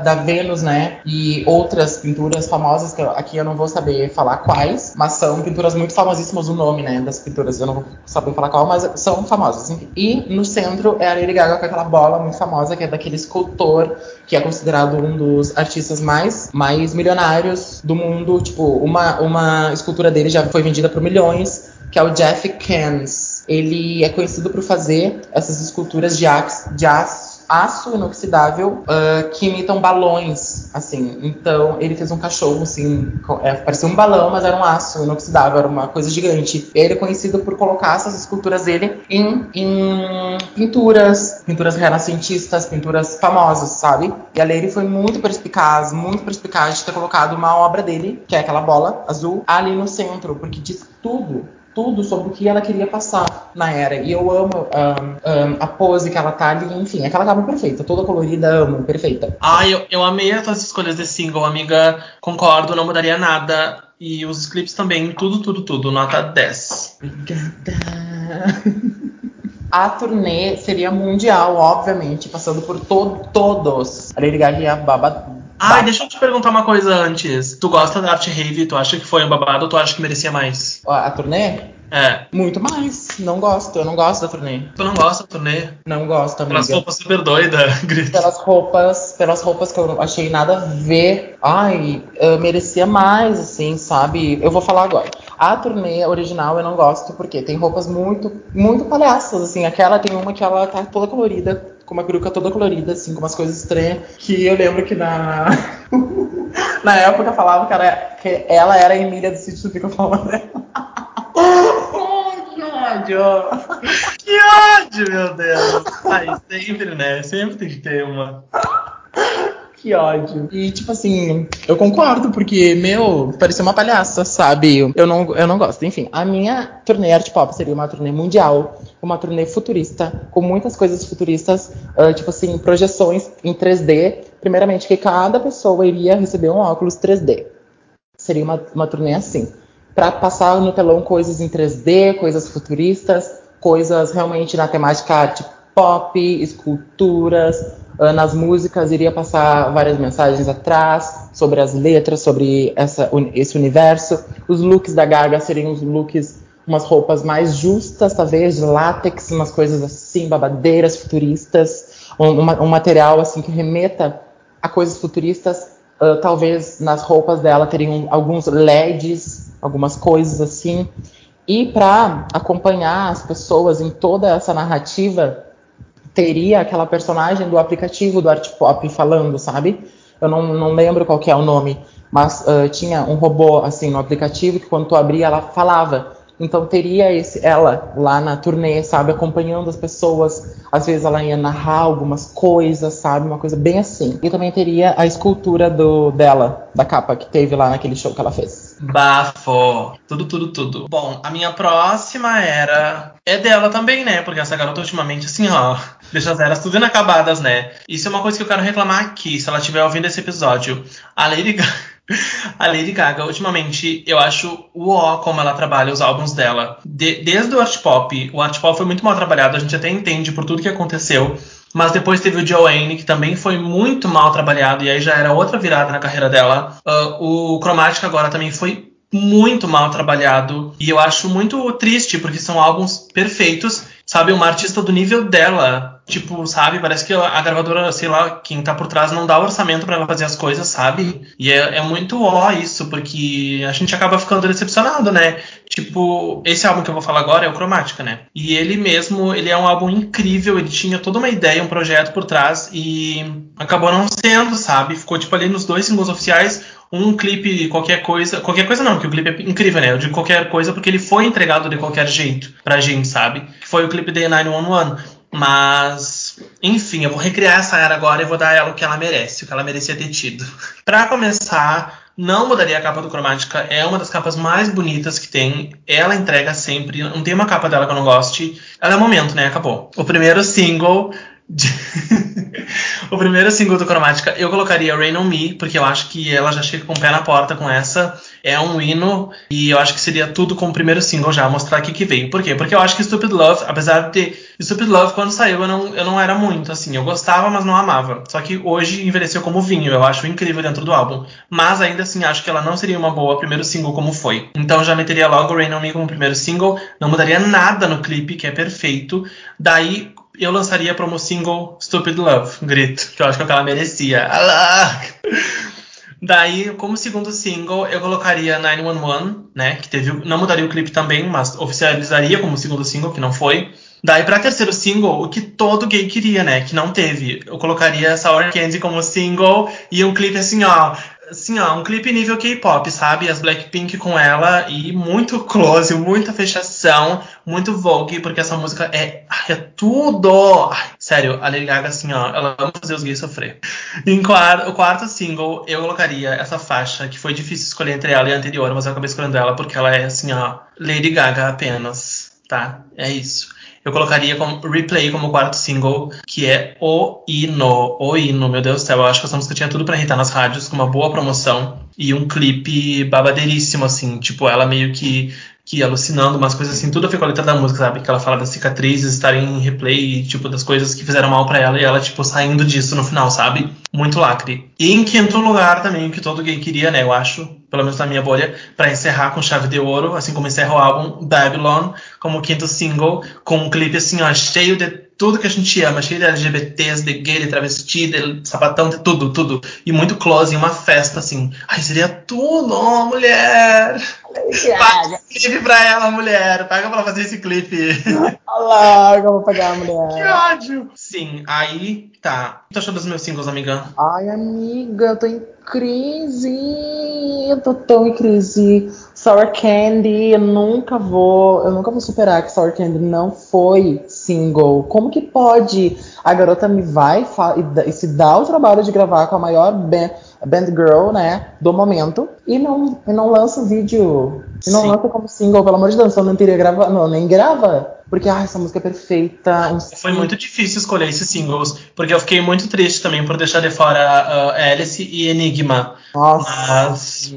da Vênus, né? E outras pinturas famosas, que aqui eu não vou saber falar quais, mas são pinturas muito famosíssimas, o nome, né? Das pinturas, eu não vou saber falar qual, mas são famosas. E no centro é a Lady Gaga com aquela bola muito famosa, que é daquele escultor que é considerado um dos artistas mais, mais milionários do mundo. Tipo, uma, uma escultura dele já foi vendida por milhões, que é o Jeff Koons. Ele é conhecido por fazer essas esculturas de aço, de aço aço inoxidável uh, que imitam balões, assim. Então, ele fez um cachorro, assim, é, parecia um balão, mas era um aço inoxidável, era uma coisa gigante. Ele é conhecido por colocar essas esculturas dele em, em pinturas, pinturas renascentistas, pinturas famosas, sabe? E a Lady foi muito perspicaz, muito perspicaz de ter colocado uma obra dele, que é aquela bola azul, ali no centro, porque diz tudo tudo sobre o que ela queria passar na era. E eu amo um, um, a pose que ela tá ali, enfim, aquela capa perfeita, toda colorida, amo, perfeita.
Ai, eu, eu amei as escolhas de single, amiga. Concordo, não mudaria nada. E os clipes também, tudo, tudo, tudo, nota 10.
Obrigada. A turnê seria mundial, obviamente, passando por to todos. A Lady Gaga ia
Ai, deixa eu te perguntar uma coisa antes. Tu gosta da Art Rave? Tu acha que foi um babado ou tu acha que merecia mais?
A, a turnê?
É.
Muito mais. Não gosto. Eu não gosto da turnê.
Tu não gosta da turnê?
Não gosto, amiga.
Pelas roupas super doidas, grito.
Pelas roupas, pelas roupas que eu achei nada a ver. Ai, eu merecia mais, assim, sabe? Eu vou falar agora. A turnê original eu não gosto porque tem roupas muito, muito palhaças, assim. Aquela tem uma que ela tá toda colorida, com uma peruca toda colorida, assim, com umas coisas estranhas. Que eu lembro que na. na época falava que, era, que ela era a Emília do sítio do Pica-Pau que ódio!
Que ódio, meu Deus! Ai, sempre, né? Sempre tem que ter uma.
Que ódio. E, tipo assim, eu concordo, porque, meu, parecia uma palhaça, sabe? Eu não, eu não gosto. Enfim, a minha turnê Art Pop seria uma turnê mundial, uma turnê futurista, com muitas coisas futuristas, uh, tipo assim, projeções em 3D. Primeiramente, que cada pessoa iria receber um óculos 3D. Seria uma, uma turnê assim. Pra passar no telão coisas em 3D, coisas futuristas, coisas realmente na temática arte pop, esculturas, Uh, nas músicas iria passar várias mensagens atrás sobre as letras, sobre essa, esse universo. Os looks da Gaga seriam os looks, umas roupas mais justas, talvez, de látex, umas coisas assim, babadeiras, futuristas, um, um material assim que remeta a coisas futuristas. Uh, talvez nas roupas dela teriam alguns LEDs, algumas coisas assim. E para acompanhar as pessoas em toda essa narrativa, teria aquela personagem do aplicativo do Art Pop falando, sabe? Eu não, não lembro qual é o nome, mas uh, tinha um robô assim no aplicativo que quando tu abria ela falava. Então teria esse, ela lá na turnê, sabe, acompanhando as pessoas. Às vezes ela ia narrar algumas coisas, sabe, uma coisa bem assim. E também teria a escultura do dela, da capa que teve lá naquele show que ela fez.
Bafo! Tudo, tudo, tudo. Bom, a minha próxima era. É dela também, né? Porque essa garota ultimamente, assim, ó, deixa as eras tudo inacabadas, né? Isso é uma coisa que eu quero reclamar aqui, se ela estiver ouvindo esse episódio. A Lady Gaga. A Lady Gaga, ultimamente, eu acho o ó como ela trabalha os álbuns dela. De, desde o art pop, o art pop foi muito mal trabalhado, a gente até entende por tudo que aconteceu. Mas depois teve o Joanne, que também foi muito mal trabalhado, e aí já era outra virada na carreira dela. Uh, o Chromatic agora também foi muito mal trabalhado. E eu acho muito triste, porque são álbuns perfeitos. Sabe, uma artista do nível dela Tipo, sabe? Parece que a gravadora, sei lá, quem tá por trás não dá orçamento para ela fazer as coisas, sabe? E é, é, muito ó isso, porque a gente acaba ficando decepcionado, né? Tipo, esse álbum que eu vou falar agora é o Cromática, né? E ele mesmo, ele é um álbum incrível, ele tinha toda uma ideia, um projeto por trás e acabou não sendo, sabe? Ficou tipo ali nos dois singles oficiais, um clipe, qualquer coisa. Qualquer coisa não, que o clipe é incrível, né? Eu digo qualquer coisa porque ele foi entregado de qualquer jeito pra gente, sabe? Foi o clipe de 911. Mas, enfim, eu vou recriar essa era agora e vou dar ela o que ela merece, o que ela merecia ter tido. Para começar, não mudaria a capa do Cromática, é uma das capas mais bonitas que tem. Ela entrega sempre, não tem uma capa dela que eu não goste. Ela é o momento, né? Acabou. O primeiro single o primeiro single do Cromática eu colocaria Rain on Me, porque eu acho que ela já chega com o pé na porta com essa é um hino e eu acho que seria tudo com o primeiro single já, mostrar aqui que veio. Por quê? Porque eu acho que Stupid Love, apesar de. Stupid Love, quando saiu, eu não, eu não era muito, assim. Eu gostava, mas não amava. Só que hoje envelheceu como vinho, eu acho incrível dentro do álbum. Mas ainda assim, acho que ela não seria uma boa primeiro single como foi. Então já meteria logo Rain on Me como primeiro single, não mudaria nada no clipe, que é perfeito. Daí eu lançaria como single Stupid Love, grito, que eu acho que é que ela merecia. Daí, como segundo single, eu colocaria 911, né? Que teve. Não mudaria o clipe também, mas oficializaria como segundo single, que não foi. Daí, pra terceiro single, o que todo gay queria, né? Que não teve. Eu colocaria Sour Candy como single e um clipe assim, ó assim, ó, um clipe nível K-pop, sabe? As Blackpink com ela e muito close, muita fechação, muito Vogue, porque essa música é, é tudo! Sério, a Lady Gaga, assim, ó, ela ama fazer os gays sofrer. Em quarto, o quarto single, eu colocaria essa faixa, que foi difícil escolher entre ela e a anterior, mas eu acabei escolhendo ela porque ela é, assim, ó, Lady Gaga apenas, tá? É isso eu colocaria como Replay como quarto single, que é O Hino. O Hino, meu Deus do céu. Eu acho que essa música tinha tudo para irritar nas rádios, com uma boa promoção e um clipe babadeiríssimo, assim. Tipo, ela meio que que alucinando, umas coisas assim, tudo a letra da música, sabe? Que ela fala das cicatrizes estarem em replay, tipo, das coisas que fizeram mal para ela e ela, tipo, saindo disso no final, sabe? Muito lacre. E em quinto lugar também, que todo gay queria, né? Eu acho, pelo menos na minha bolha, para encerrar com chave de ouro, assim como encerra o álbum Babylon, como quinto single, com um clipe assim, ó, cheio de tudo que a gente ama, cheio de LGBTs, de gay, de travesti, de sapatão, de tudo, tudo. E muito close, em uma festa, assim. Ai, seria tudo, oh, mulher! Paga um clipe pra ela, mulher. Paga pra ela fazer esse clipe.
Olha eu vou pagar a mulher.
Que ódio! Sim, aí tá. O que tu achou dos meus singles, amiga?
Ai, amiga, eu tô em crise. Eu tô tão em crise. Sour Candy, eu nunca vou, eu nunca vou superar que Sour Candy não foi single. Como que pode? A garota me vai e, e se dá o trabalho de gravar com a maior band, band girl, né, do momento e não, e não lança o vídeo. E não Sim. lança como single, pelo amor de Deus, não teria gravado, não, nem grava. Porque, ah, essa música é perfeita.
Foi muito difícil escolher esses singles, porque eu fiquei muito triste também por deixar de fora uh, Alice e Enigma.
Nossa.
Mas.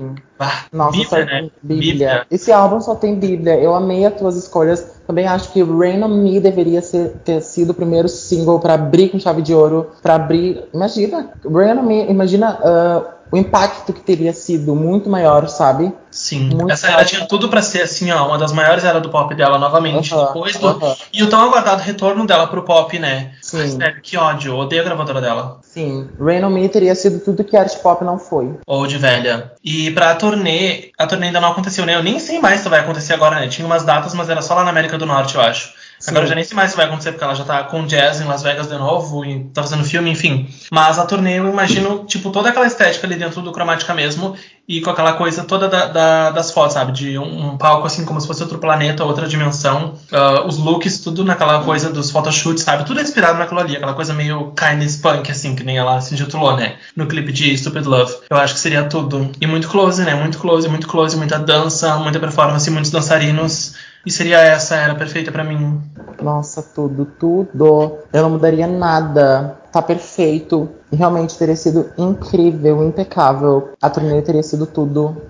Nossa, Bíblia, né? Bíblia. Bíblia. Esse álbum só tem Bíblia. Eu amei as tuas escolhas. Também acho que Rain on Me deveria ser, ter sido o primeiro single para abrir com chave de ouro. para abrir. Imagina, Rain on Me, imagina. Uh, o impacto que teria sido muito maior, sabe?
Sim, muito essa era tinha tudo para ser assim, ó, uma das maiores eras do pop dela novamente, depois do e o tão aguardado retorno dela pro pop, né?
Sim.
Ai, que ódio, odeio a gravadora dela.
Sim, Rain on Me teria sido tudo que art pop não foi.
Ou de velha. E pra turnê, a turnê ainda não aconteceu, né? Eu nem sei mais se vai acontecer agora, né? Tinha umas datas, mas era só lá na América do Norte, eu acho. Agora eu já nem sei mais se vai acontecer, porque ela já tá com jazz em Las Vegas de novo e tá fazendo filme, enfim. Mas a turnê eu imagino, tipo, toda aquela estética ali dentro do Cromática mesmo e com aquela coisa toda da, da, das fotos, sabe? De um, um, palco assim, como se fosse outro planeta, outra dimensão. Uh, os looks, tudo naquela coisa dos photoshoots, sabe? Tudo inspirado naquilo ali, aquela coisa meio kindness punk, assim, que nem ela se intitulou, né? No clipe de Stupid Love. Eu acho que seria tudo. E muito close, né? Muito close, muito close, muita dança, muita performance, muitos dançarinos. E seria essa era perfeita para mim.
Nossa, tudo, tudo. Eu não mudaria nada. Tá perfeito. Realmente teria sido incrível, impecável. A turnê teria sido tudo.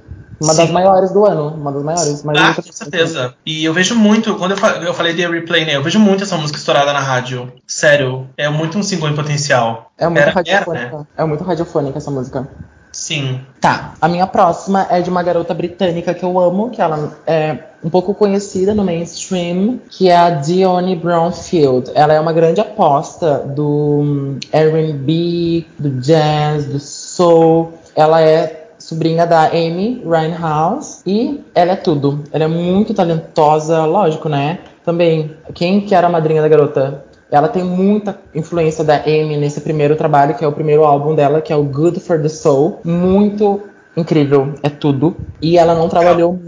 Uma Sim. das maiores do ano, uma das maiores.
ah, com certeza. E eu vejo muito, quando eu falei de replay, né? Eu vejo muito essa música estourada na rádio. Sério, é muito um single em potencial.
É muito era, radiofônica. Era, né? É muito radiofônica essa música.
Sim.
Tá. A minha próxima é de uma garota britânica que eu amo, que ela é um pouco conhecida no mainstream, que é a Dionne Brownfield. Ela é uma grande aposta do hum, R&B, do jazz, do soul. Ela é sobrinha da Amy Winehouse e ela é tudo. Ela é muito talentosa, lógico, né? Também, quem que era a madrinha da garota? Ela tem muita influência da Amy nesse primeiro trabalho, que é o primeiro álbum dela, que é o Good for the Soul. Muito incrível, é tudo. E ela não trabalhou.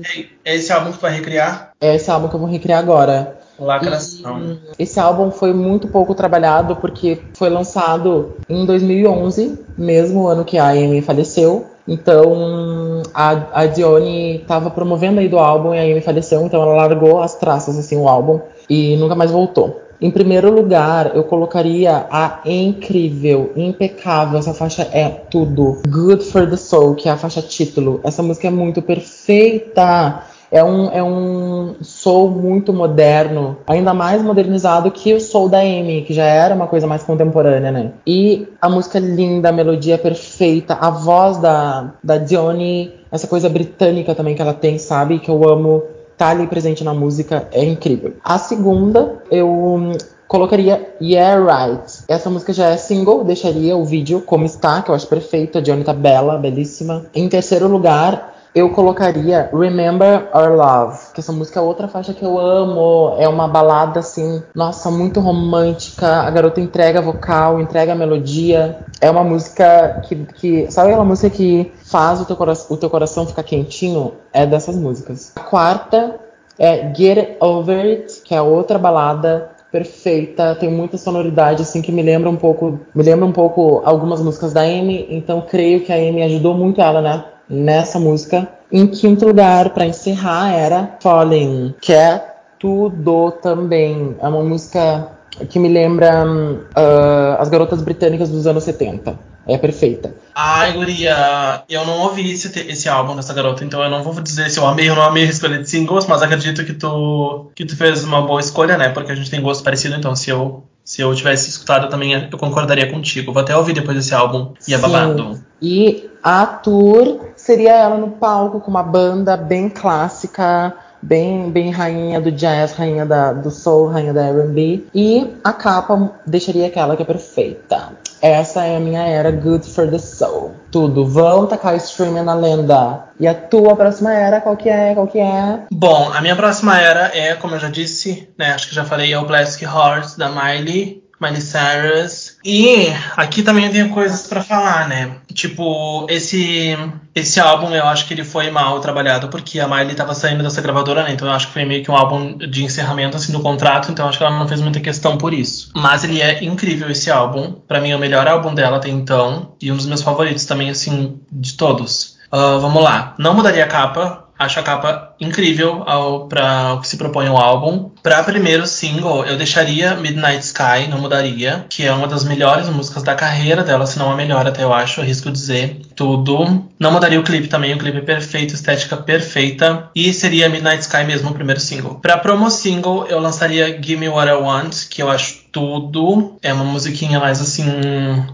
É esse álbum que tu vai recriar?
É esse álbum que eu vou recriar agora.
Lacração.
E esse álbum foi muito pouco trabalhado porque foi lançado em 2011, mesmo ano que a Amy faleceu. Então a, a Dione estava promovendo aí do álbum e a Amy faleceu, então ela largou as traças assim o álbum e nunca mais voltou. Em primeiro lugar, eu colocaria a incrível, impecável. Essa faixa é tudo. Good for the Soul, que é a faixa título. Essa música é muito perfeita. É um, é um soul muito moderno, ainda mais modernizado que o soul da Amy, que já era uma coisa mais contemporânea, né? E a música é linda, a melodia é perfeita, a voz da, da Dione, essa coisa britânica também que ela tem, sabe? Que eu amo tá ali presente na música é incrível. A segunda, eu colocaria Yeah Right. Essa música já é single, deixaria o vídeo como está, que eu acho perfeito. A Johnny tá bela, belíssima. Em terceiro lugar, eu colocaria Remember Our Love, que essa música é outra faixa que eu amo. É uma balada assim, nossa, muito romântica. A garota entrega vocal, entrega melodia. É uma música que, que sabe aquela música que faz o teu, o teu coração ficar quentinho? É dessas músicas. A quarta é Get Over It, que é outra balada perfeita, tem muita sonoridade assim que me lembra um pouco, me lembra um pouco algumas músicas da Amy, então creio que a Amy ajudou muito ela, né, nessa música. Em quinto lugar, para encerrar, era Falling, que é tudo também. É uma música que me lembra uh, as garotas britânicas dos anos 70. É perfeita.
Ai, Guria, eu não ouvi esse, esse álbum dessa garota, então eu não vou dizer se eu amei ou não amei a escolha de singles, mas acredito que tu, que tu fez uma boa escolha, né? Porque a gente tem gosto parecido, então se eu, se eu tivesse escutado também, eu concordaria contigo. Vou até ouvir depois desse álbum. E é babado.
E a tour seria ela no palco com uma banda bem clássica bem, bem rainha do jazz, rainha da, do soul, rainha da R&B. E a capa deixaria aquela que é perfeita. Essa é a minha era Good for the Soul. Tudo. Vão tacar streaming na lenda. E a tua próxima era, qual que é? Qual que é?
Bom, a minha próxima era é, como eu já disse, né? Acho que já falei, é o Plastic Heart da Miley. Miley Cyrus. E aqui também tem coisas para falar, né? Tipo, esse esse álbum eu acho que ele foi mal trabalhado porque a Miley tava saindo dessa gravadora, né? Então eu acho que foi meio que um álbum de encerramento assim do contrato, então acho que ela não fez muita questão por isso. Mas ele é incrível esse álbum, para mim é o melhor álbum dela até então e um dos meus favoritos também assim de todos. Uh, vamos lá. Não mudaria a capa, Acho a capa incrível para o que se propõe o álbum. Para primeiro single, eu deixaria Midnight Sky, não mudaria, que é uma das melhores músicas da carreira dela, se não a melhor até eu acho, arrisco dizer tudo. Não mudaria o clipe também, o clipe é perfeito, estética perfeita. E seria Midnight Sky mesmo o primeiro single. Para promo single, eu lançaria Give Me What I Want, que eu acho tudo. É uma musiquinha mais assim,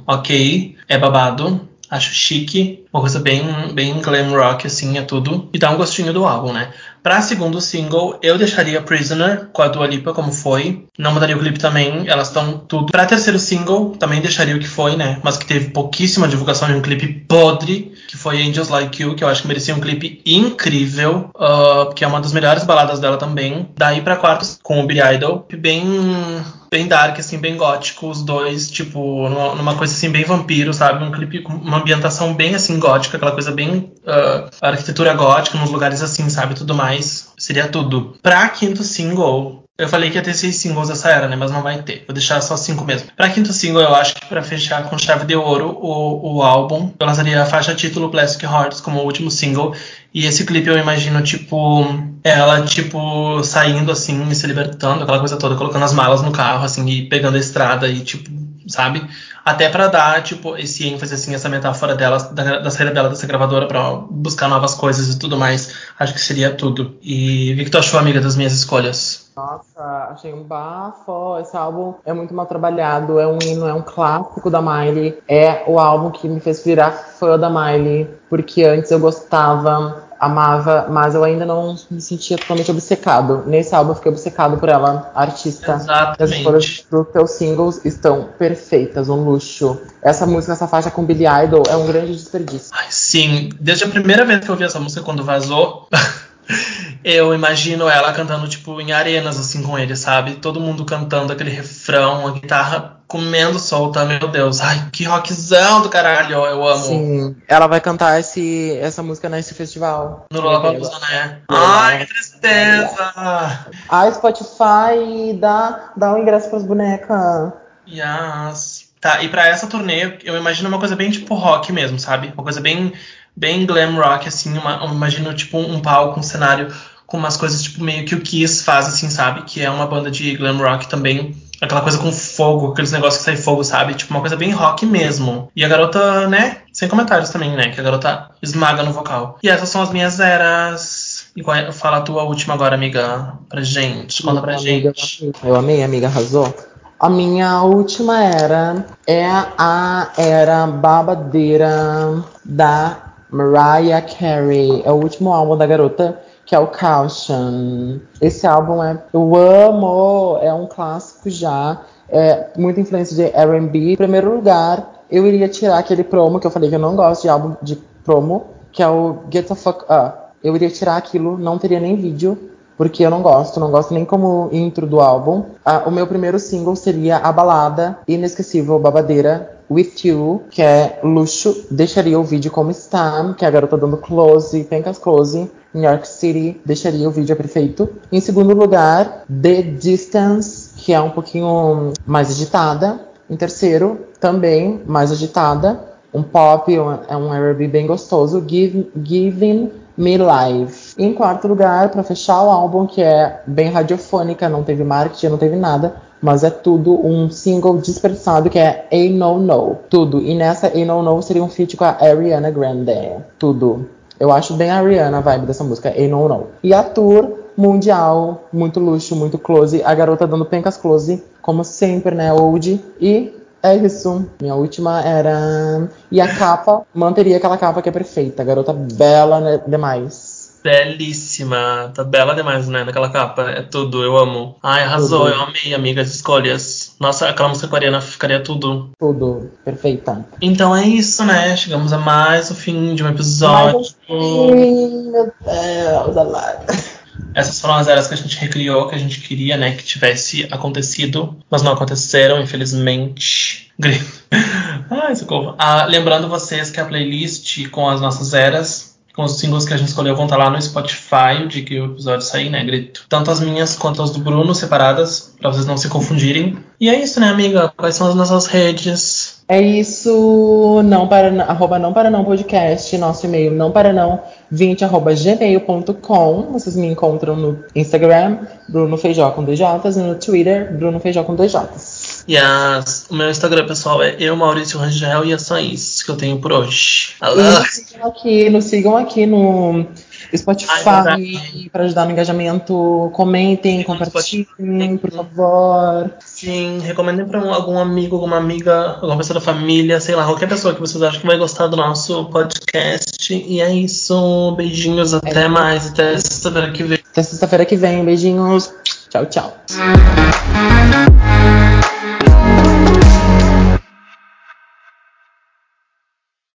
ok, é babado. Acho chique, uma coisa bem, bem glam rock, assim, é tudo. E dá um gostinho do álbum, né? Pra segundo single, eu deixaria Prisoner com a Dua Lipa como foi. Não mudaria o clipe também, elas estão tudo. Pra terceiro single, também deixaria o que foi, né? Mas que teve pouquíssima divulgação de um clipe podre, que foi Angels Like You, que eu acho que merecia um clipe incrível, uh, que é uma das melhores baladas dela também. Daí pra quarto, com o Billy Idol, bem bem dark, assim, bem gótico, os dois, tipo, numa, numa, coisa assim, bem vampiro, sabe? Um clipe com uma ambientação bem assim gótica, aquela coisa bem uh, arquitetura gótica, nos lugares assim, sabe? Tudo mais. Seria tudo. Pra quinto single, eu falei que ia ter seis singles essa era, né? Mas não vai ter. Vou deixar só cinco mesmo. Pra quinto single, eu acho que pra fechar com chave de ouro o, o álbum, eu lançaria a faixa título Plastic Hearts como último single. E esse clipe eu imagino, tipo, ela, tipo, saindo assim, se libertando, aquela coisa toda, colocando as malas no carro, assim, e pegando a estrada e, tipo, sabe? Até para dar, tipo, esse ênfase, assim, essa metáfora dela, da, da saída dela dessa gravadora para buscar novas coisas e tudo mais. Acho que seria tudo. E o que tu achou, amiga, das minhas escolhas?
Nossa, achei um bafo. Esse álbum é muito mal trabalhado, é um hino, é um clássico da Miley. É o álbum que me fez virar fã da Miley, porque antes eu gostava amava, mas eu ainda não me sentia totalmente obcecado. Nesse álbum eu fiquei obcecado por ela, artista.
Exatamente. As
escolhas dos teus singles estão perfeitas, um luxo. Essa música, essa faixa com Billy Idol é um grande desperdício.
Ai, sim, desde a primeira vez que eu ouvi essa música quando vazou, eu imagino ela cantando tipo em arenas assim com ele, sabe? Todo mundo cantando aquele refrão, a guitarra comendo solta, meu Deus. Ai, que rockzão do caralho, eu amo.
Sim, ela vai cantar esse, essa música nesse festival.
No Lollapalooza, né? Ai, que tristeza!
A Spotify dá, dá um ingresso pras bonecas.
Yes. Tá, e pra essa turnê, eu imagino uma coisa bem tipo rock mesmo, sabe? Uma coisa bem, bem glam rock, assim. Uma, eu imagino tipo um palco, um cenário com umas coisas tipo meio que o Kiss faz, assim, sabe? Que é uma banda de glam rock também aquela coisa com fogo, aqueles negócios que saem fogo, sabe? Tipo, uma coisa bem rock mesmo. E a garota, né? Sem comentários também, né? Que a garota esmaga no vocal. E essas são as minhas eras. E é, fala a tua última agora, amiga, pra gente. Conta pra amiga, gente.
Eu amei, amiga, arrasou. A minha última era é a era babadeira da Mariah Carey. É o último álbum da garota que é o Caution. Esse álbum é. Eu amo! É um clássico já. É muita influência de RB. Em primeiro lugar, eu iria tirar aquele promo que eu falei que eu não gosto de álbum de promo, que é o Get the Fuck Up. Eu iria tirar aquilo, não teria nem vídeo, porque eu não gosto, não gosto nem como intro do álbum. Ah, o meu primeiro single seria a balada inesquecível Babadeira With You, que é luxo. Deixaria o vídeo como está, que é a garota dando close, pencas close. New York City, deixaria o vídeo perfeito. Em segundo lugar, The Distance, que é um pouquinho mais agitada. Em terceiro, também mais agitada. Um pop, é um R&B bem gostoso. Give, Giving Me Life. Em quarto lugar, para fechar o álbum, que é bem radiofônica, não teve marketing, não teve nada, mas é tudo um single dispersado que é A No No. Tudo. E nessa A No No seria um feat com a Ariana Grande. Tudo. Eu acho bem a Ariana a vibe dessa música, A No No. E a tour mundial, muito luxo, muito close. A garota dando pencas close, como sempre, né, old. E é isso. Minha última era. E a capa, manteria aquela capa que é perfeita. Garota bela né, demais.
Belíssima. Tá bela demais, né? Naquela capa. É tudo, eu amo. Ai, arrasou. Tudo. Eu amei, amiga, as escolhas. Nossa, aquela música coreana ficaria tudo.
Tudo. Perfeita.
Então é isso, né? Chegamos a mais o fim de um episódio.
Sim, meu Deus.
Essas foram as eras que a gente recriou, que a gente queria, né, que tivesse acontecido, mas não aconteceram, infelizmente. Ai, socorro. Ah, lembrando vocês que a playlist com as nossas eras com os singles que a gente escolheu vão estar lá no Spotify, dia que o episódio sair, né, Grito? Tanto as minhas quanto as do Bruno, separadas, para vocês não se confundirem. E é isso, né, amiga? Quais são as nossas redes?
É isso, não para arroba não para não podcast, nosso e-mail não para não 20 arroba gmail.com. Vocês me encontram no Instagram, Bruno Feijó com DJs, e no Twitter, Bruno Feijó com DJs.
Yes. O meu Instagram pessoal é eu, Maurício Rangel, e é só isso que eu tenho por hoje.
Nos sigam aqui, nos sigam aqui no Spotify para ajudar no engajamento. Comentem, compartilhem, por favor.
Sim, recomendem para algum amigo, alguma amiga, alguma pessoa da família, sei lá, qualquer pessoa que vocês acham que vai gostar do nosso podcast. E é isso. Beijinhos, é até mais. Até sexta-feira que vem.
Até sexta-feira que vem. Beijinhos. Tchau, tchau.